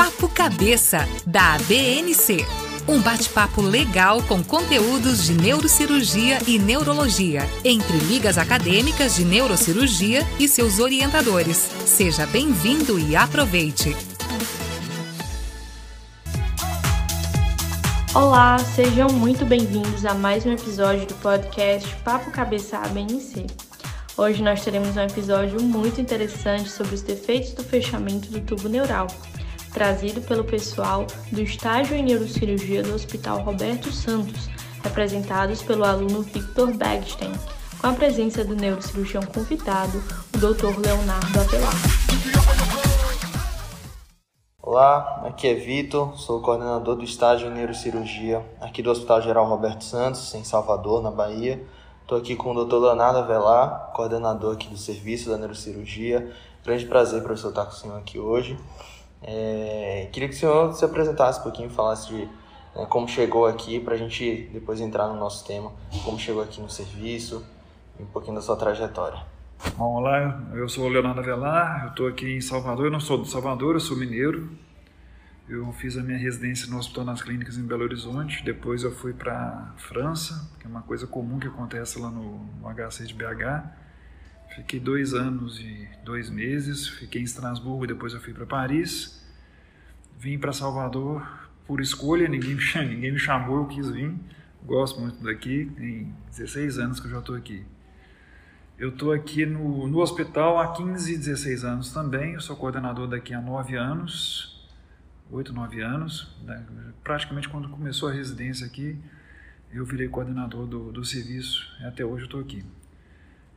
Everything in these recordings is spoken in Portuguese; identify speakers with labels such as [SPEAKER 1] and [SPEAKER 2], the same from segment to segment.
[SPEAKER 1] Papo Cabeça, da ABNC. Um bate-papo legal com conteúdos de neurocirurgia e neurologia, entre ligas acadêmicas de neurocirurgia e seus orientadores. Seja bem-vindo e aproveite!
[SPEAKER 2] Olá, sejam muito bem-vindos a mais um episódio do podcast Papo Cabeça ABNC. Hoje nós teremos um episódio muito interessante sobre os defeitos do fechamento do tubo neural, trazido pelo pessoal do estágio em neurocirurgia do Hospital Roberto Santos, representados pelo aluno Victor Bagstein, com a presença do neurocirurgião convidado, o Dr. Leonardo Avelar.
[SPEAKER 3] Olá, aqui é Vitor, sou coordenador do estágio em neurocirurgia aqui do Hospital Geral Roberto Santos, em Salvador, na Bahia. Estou aqui com o Dr. Leonardo Avelar, coordenador aqui do serviço da neurocirurgia. Grande prazer, professor, estar com o senhor aqui hoje. É, queria que o senhor se apresentasse um pouquinho, falasse de né, como chegou aqui, para a gente depois entrar no nosso tema, como chegou aqui no serviço, um pouquinho da sua trajetória.
[SPEAKER 4] Bom, olá, eu sou o Leonardo Avelar, eu estou aqui em Salvador, eu não sou de Salvador, eu sou mineiro. Eu fiz a minha residência no Hospital nas Clínicas em Belo Horizonte, depois eu fui para França, que é uma coisa comum que acontece lá no, no HC de BH. Fiquei dois anos e dois meses, fiquei em Estrasburgo, depois eu fui para Paris. Vim para Salvador por escolha, ninguém me, chamou, ninguém me chamou, eu quis vir. Gosto muito daqui, tem 16 anos que eu já estou aqui. Eu estou aqui no, no hospital há 15, 16 anos também, eu sou coordenador daqui há 9 anos, 8, 9 anos. Né? Praticamente quando começou a residência aqui, eu virei coordenador do, do serviço e até hoje eu estou aqui.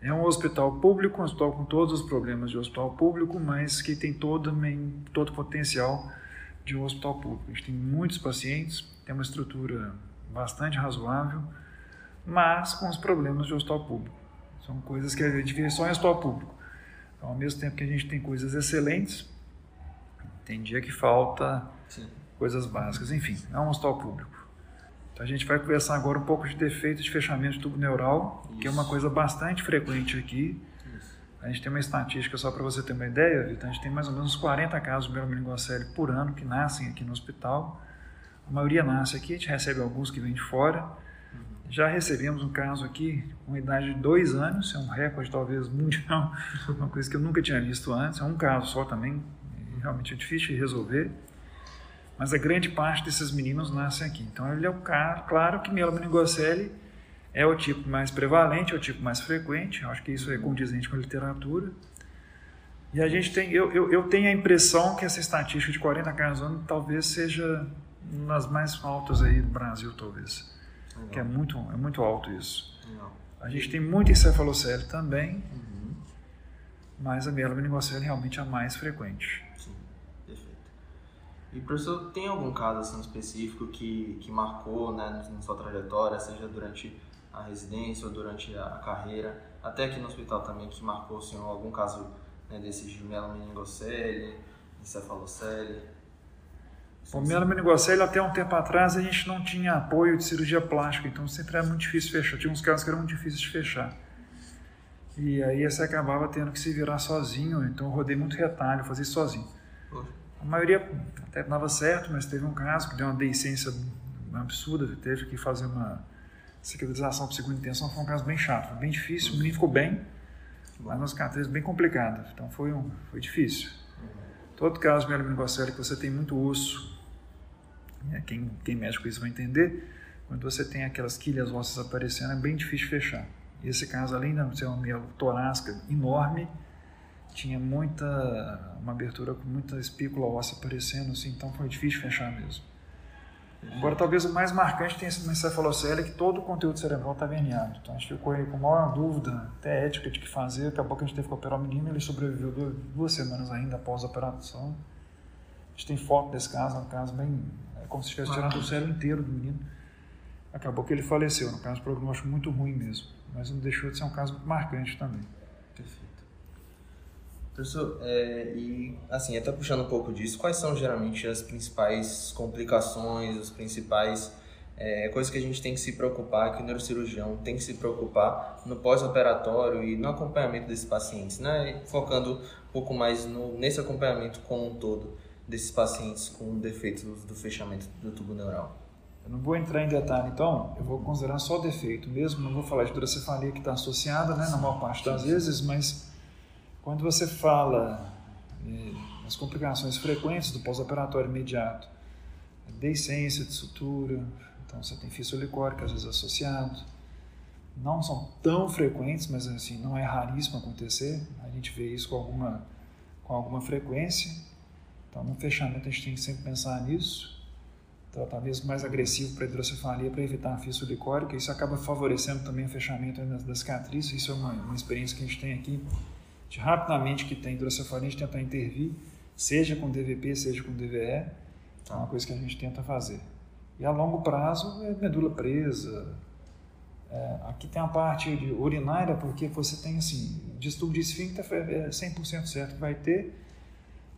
[SPEAKER 4] É um hospital público, um hospital com todos os problemas de hospital público, mas que tem todo, todo o potencial de um hospital público. A gente tem muitos pacientes, tem uma estrutura bastante razoável, mas com os problemas de hospital público. São coisas que a gente vê só em hospital público. Então, ao mesmo tempo que a gente tem coisas excelentes, tem dia que falta Sim. coisas básicas. Enfim, é um hospital público. Então a gente vai conversar agora um pouco de defeitos de fechamento de tubo neural, Isso. que é uma coisa bastante frequente aqui. Isso. A gente tem uma estatística, só para você ter uma ideia, Vitor, a gente tem mais ou menos 40 casos de mielomeningocele por ano que nascem aqui no hospital. A maioria nasce aqui, a gente recebe alguns que vêm de fora. Uhum. Já recebemos um caso aqui com idade de dois anos, é um recorde talvez mundial, uma coisa que eu nunca tinha visto antes. É um caso só também, realmente é difícil de resolver mas a grande parte desses meninos nascem aqui. Então, ele é o cara, claro que mielomeningocele é o tipo mais prevalente, é o tipo mais frequente, eu acho que isso é condizente com a literatura. E a gente tem, eu, eu, eu tenho a impressão que essa estatística de 40 casos ano talvez seja uma das mais altas aí do Brasil, talvez. Legal. Que é muito, é muito alto isso. Legal. A gente tem muito encefalocele também, uhum. mas a mielomeningocele realmente é a mais frequente.
[SPEAKER 3] E professor, tem algum caso assim específico que, que marcou né, na sua trajetória, seja durante a residência ou durante a carreira, até aqui no hospital também, que marcou o senhor algum caso né, desses de melomeningocele, encefalocele?
[SPEAKER 4] O melomeningocele, até um tempo atrás, a gente não tinha apoio de cirurgia plástica, então sempre era muito difícil fechar. Tinha uns casos que eram muito difíceis de fechar. E aí você acabava tendo que se virar sozinho, então eu rodei muito retalho, fazia sozinho. Poxa. A maioria até dava certo, mas teve um caso que deu uma deiscência absurda, teve que fazer uma cicatrização por segunda intenção, foi um caso bem chato, foi bem difícil, o menino ficou bem, mas uma cicatriz bem complicada, então foi, um, foi difícil. Todo caso de mielomeningocele que você tem muito osso, né, quem, quem mexe com isso vai entender, quando você tem aquelas quilhas ósseas aparecendo, é bem difícil fechar. Esse caso, além de ser uma mielo torácica enorme, tinha muita uma abertura com muita espícula óssea aparecendo assim, então foi difícil fechar mesmo. Agora talvez o mais marcante tenha sido no encefalocele que todo o conteúdo cerebral está verniado. Então a gente ficou aí com maior dúvida, até ética de que fazer, acabou que a gente teve que operar o menino, ele sobreviveu duas, duas semanas ainda após a operação. A gente tem foto desse caso, é um caso bem, é como se estivesse tirando o cérebro inteiro do menino. Acabou que ele faleceu, no caso, um prognóstico muito ruim mesmo, mas não deixou de ser um caso marcante também.
[SPEAKER 3] Perfeito. Professor, é, e assim, até puxando um pouco disso, quais são geralmente as principais complicações, as principais é, coisas que a gente tem que se preocupar, que o neurocirurgião tem que se preocupar no pós-operatório e no acompanhamento desses pacientes, né? Focando um pouco mais no, nesse acompanhamento como um todo. desses pacientes com defeitos do fechamento do tubo neural?
[SPEAKER 4] Eu não vou entrar em detalhe, então, eu vou considerar só defeito mesmo, não vou falar de hidrocefalia que está associada, né, na maior parte das vezes, mas quando você fala eh, as complicações frequentes do pós-operatório imediato, deiscência de sutura, então você tem fístula licórica às vezes associado, não são tão frequentes, mas assim, não é raríssimo acontecer, a gente vê isso com alguma, com alguma frequência, então no fechamento a gente tem que sempre pensar nisso, tratamento mais agressivo para hidrocefalia para evitar a fístula licórica. Isso acaba favorecendo também o fechamento da cicatriz. Isso é uma, uma experiência que a gente tem aqui, de rapidamente que tem hidrocefalia, tentar intervir, seja com DVP, seja com DVE. É uma coisa que a gente tenta fazer. E a longo prazo é medula presa. É, aqui tem a parte urinária, porque você tem assim, distúrbio de esfíncter é 100% certo que vai ter,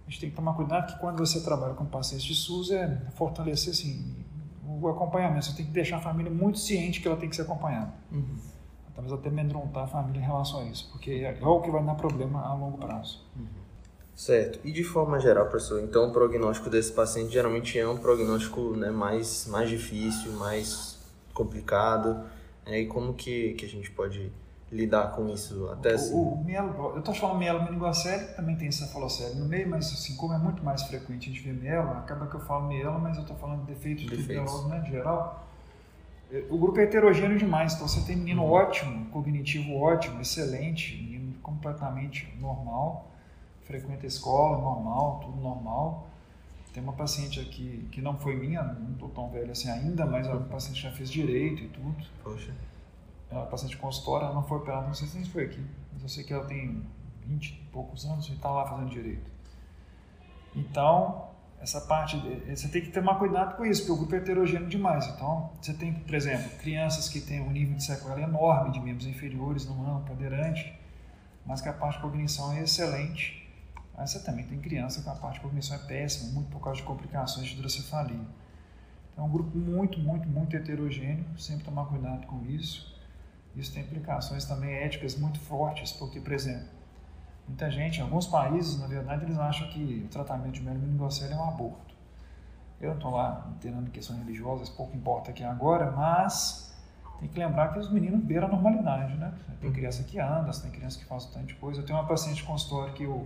[SPEAKER 4] a gente tem que tomar cuidado que quando você trabalha com pacientes de SUS é fortalecer assim, o acompanhamento. Você tem que deixar a família muito ciente que ela tem que ser acompanhada. Uhum. Talvez até amedrontar a família em relação a isso, porque é, o que vai dar problema a longo prazo. Uhum.
[SPEAKER 3] Certo. E de forma geral, professor, então o prognóstico desse paciente geralmente é um prognóstico né, mais, mais difícil, mais complicado. Né? E como que, que a gente pode lidar com isso até
[SPEAKER 4] assim. O, o mielo, eu estou falando mielo meningocele, também tem cefalocele no meio, mas assim, como é muito mais frequente a gente ver mielo, acaba que eu falo mielo, mas eu estou falando de defeitos, defeitos. de né, de geral. É, o grupo é heterogêneo demais, então você tem menino uhum. ótimo, cognitivo ótimo, excelente, menino completamente normal, frequenta a escola, normal, tudo normal. Tem uma paciente aqui que não foi minha, não estou tão velho assim ainda, mas a paciente já fez direito e tudo.
[SPEAKER 3] Poxa
[SPEAKER 4] ela é paciente consultória, ela não foi operada, não sei se foi aqui, mas eu sei que ela tem 20 e poucos anos e está lá fazendo direito. Então, essa parte, você tem que tomar cuidado com isso, porque o grupo é heterogêneo demais. Então, você tem, por exemplo, crianças que têm um nível de sequela enorme de membros inferiores no ano cadeirante, mas que a parte de cognição é excelente. Mas você também tem criança que a parte de cognição é péssima, muito por causa de complicações de hidrocefalia. Então, é um grupo muito, muito, muito heterogêneo, sempre tomar cuidado com isso. Isso tem implicações também éticas muito fortes, porque, por exemplo, muita gente, em alguns países, na verdade, eles acham que o tratamento de meningocele é um aborto. Eu não estou lá entendendo questões religiosas, pouco importa aqui agora, mas tem que lembrar que os meninos beiram a normalidade, né? Tem criança que anda, tem criança que faz um tanto de coisa. Eu tenho uma paciente de consultório que eu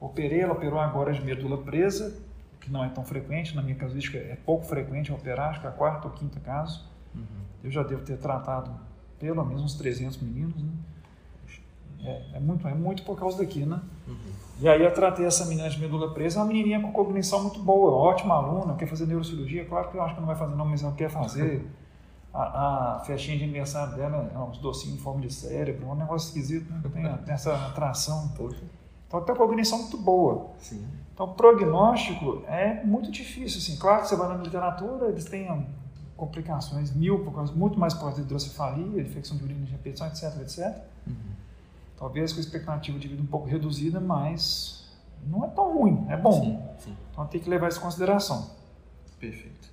[SPEAKER 4] operei, ela operou agora de medula presa, que não é tão frequente, na minha casuística é pouco frequente operar, acho que é a quarta ou quinta caso. Uhum. Eu já devo ter tratado pelo menos uns 300 meninos, né? É, é, muito, é muito por causa daqui, né? Uhum. E aí eu tratei essa menina de medula presa, uma menininha com cognição muito boa, ótima aluna, quer fazer neurocirurgia, claro que eu acho que não vai fazer não, mas ela quer fazer. A, a festinha de aniversário dela é uns docinhos em forma de cérebro, um negócio esquisito, né? Tem, tem essa atração. Poxa. Então tem uma cognição muito boa.
[SPEAKER 3] Sim.
[SPEAKER 4] Então prognóstico é muito difícil, assim. Claro que você vai na literatura, eles têm complicações mil, por causa muito mais por causa de hidrocefalia, infecção de urina de repetição, etc, etc. Uhum. Talvez com expectativa de vida um pouco reduzida, mas não é tão ruim, é bom. Sim, sim. Então tem que levar isso em consideração.
[SPEAKER 3] Perfeito.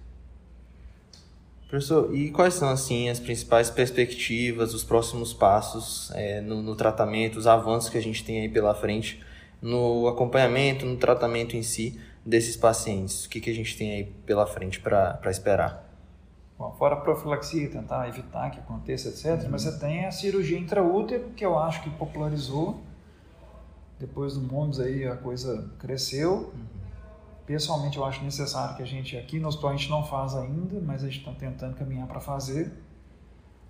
[SPEAKER 3] Professor, e quais são assim as principais perspectivas, os próximos passos é, no, no, tratamento, os avanços que a gente tem aí pela frente no acompanhamento, no tratamento em si desses pacientes? O que, que a gente tem aí pela frente para esperar?
[SPEAKER 4] Bom, fora a profilaxia, tentar evitar que aconteça, etc. Uhum. Mas você tem a cirurgia intraútero, que eu acho que popularizou. Depois do MOMS aí a coisa cresceu. Uhum. Pessoalmente eu acho necessário que a gente, aqui no hospital a gente não faz ainda, mas a gente está tentando caminhar para fazer.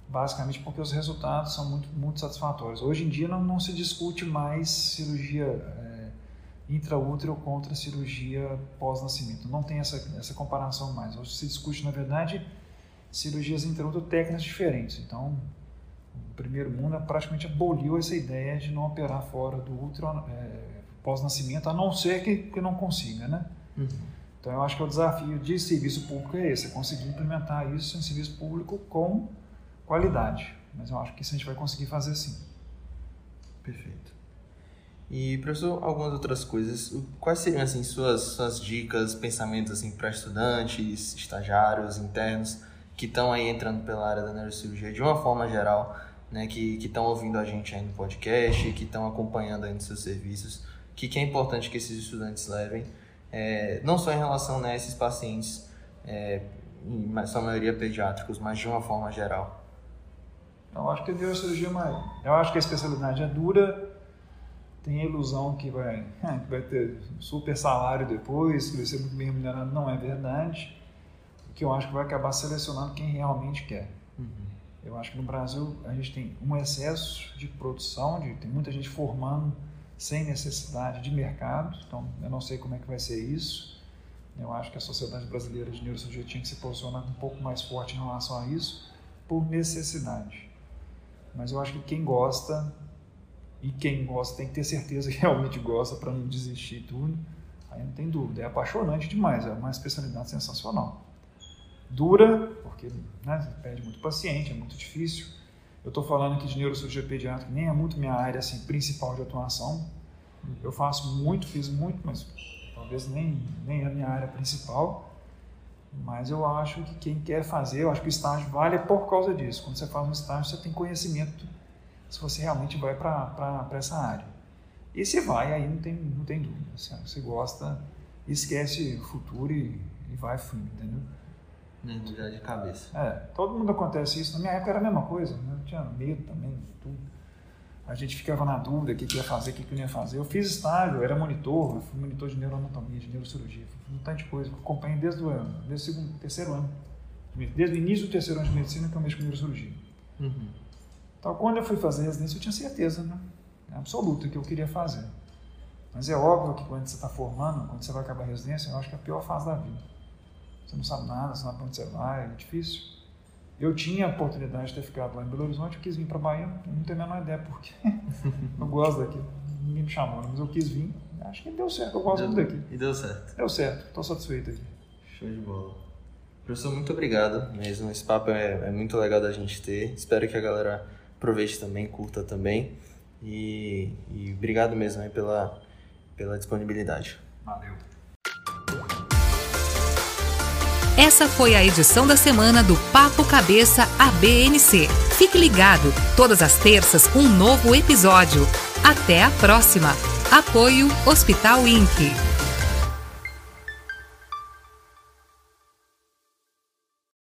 [SPEAKER 4] Basicamente porque os resultados são muito, muito satisfatórios. Hoje em dia não, não se discute mais cirurgia é, intraútero contra cirurgia pós-nascimento. Não tem essa, essa comparação mais. Hoje se discute, na verdade, cirurgias intraútero técnicas diferentes. Então, o primeiro mundo praticamente aboliu essa ideia de não operar fora do é, pós-nascimento, a não ser que, que não consiga, né? Uhum. Então, eu acho que o desafio de serviço público é esse, é conseguir implementar isso em serviço público com qualidade. Mas eu acho que isso a gente vai conseguir fazer sim.
[SPEAKER 3] Perfeito. E, professor, algumas outras coisas. Quais seriam, assim, suas, suas dicas, pensamentos, assim, para estudantes, estagiários, internos, que estão aí entrando pela área da neurocirurgia de uma forma geral, né, que estão ouvindo a gente aí no podcast, que estão acompanhando aí nos seus serviços, que, que é importante que esses estudantes levem é, não só em relação né, a esses pacientes, é, em sua maioria pediátricos, mas de uma forma geral?
[SPEAKER 4] Eu acho que a neurocirurgia é mais. Eu acho que a especialidade é dura, tem a ilusão que vai, que vai ter super salário depois, que vai ser muito bem remunerado. Não é verdade. Que eu acho que vai acabar selecionando quem realmente quer. Uhum. Eu acho que no Brasil a gente tem um excesso de produção, de, tem muita gente formando sem necessidade de mercado, então eu não sei como é que vai ser isso. Eu acho que a Sociedade Brasileira de Neurocirurgia tinha que se posicionar um pouco mais forte em relação a isso, por necessidade. Mas eu acho que quem gosta, e quem gosta tem que ter certeza que realmente gosta para não desistir tudo, aí não tem dúvida. É apaixonante demais, é uma especialidade sensacional. Dura, porque né, pede muito paciente, é muito difícil. Eu estou falando aqui de neurocirurgia pediátrica, nem é muito minha área assim, principal de atuação. Eu faço muito, fiz muito, mas talvez nem, nem é a minha área principal. Mas eu acho que quem quer fazer, eu acho que o estágio vale por causa disso. Quando você faz um estágio, você tem conhecimento se você realmente vai para essa área. E se vai, aí não tem, não tem dúvida. Você gosta, esquece o futuro e, e vai fundo, entendeu?
[SPEAKER 3] Nem já de cabeça.
[SPEAKER 4] É, todo mundo acontece isso. Na minha época era a mesma coisa, né? eu tinha medo também, tudo. A gente ficava na dúvida o que, que ia fazer, o que, que não ia fazer. Eu fiz estágio, eu era monitor, eu fui monitor de neuroanatomia, de neurocirurgia, fiz um tanto de coisa. Eu acompanhei desde o ano, desde o segundo, terceiro ano. Desde o início do terceiro ano de medicina que eu mexo com neurocirurgia. Uhum. Então, quando eu fui fazer residência, eu tinha certeza, né? Absoluta que eu queria fazer. Mas é óbvio que quando você está formando, quando você vai acabar a residência, eu acho que é a pior fase da vida. Você não sabe nada, você não sabe para onde você vai, é difícil. Eu tinha a oportunidade de ter ficado lá em Belo Horizonte, eu quis vir para Bahia, não tenho a menor ideia porque eu gosto daqui. Ninguém me chamou, mas eu quis vir. Acho que deu certo, eu gosto deu, muito daqui.
[SPEAKER 3] E deu certo.
[SPEAKER 4] Deu certo, estou satisfeito aqui.
[SPEAKER 3] Show de bola. Professor, muito obrigado mesmo. Esse papo é, é, muito legal da gente ter. Espero que a galera aproveite também, curta também. E, e obrigado mesmo pela, pela disponibilidade.
[SPEAKER 4] Valeu.
[SPEAKER 1] Essa foi a edição da semana do Papo Cabeça ABNC. Fique ligado, todas as terças um novo episódio. Até a próxima. Apoio Hospital INC.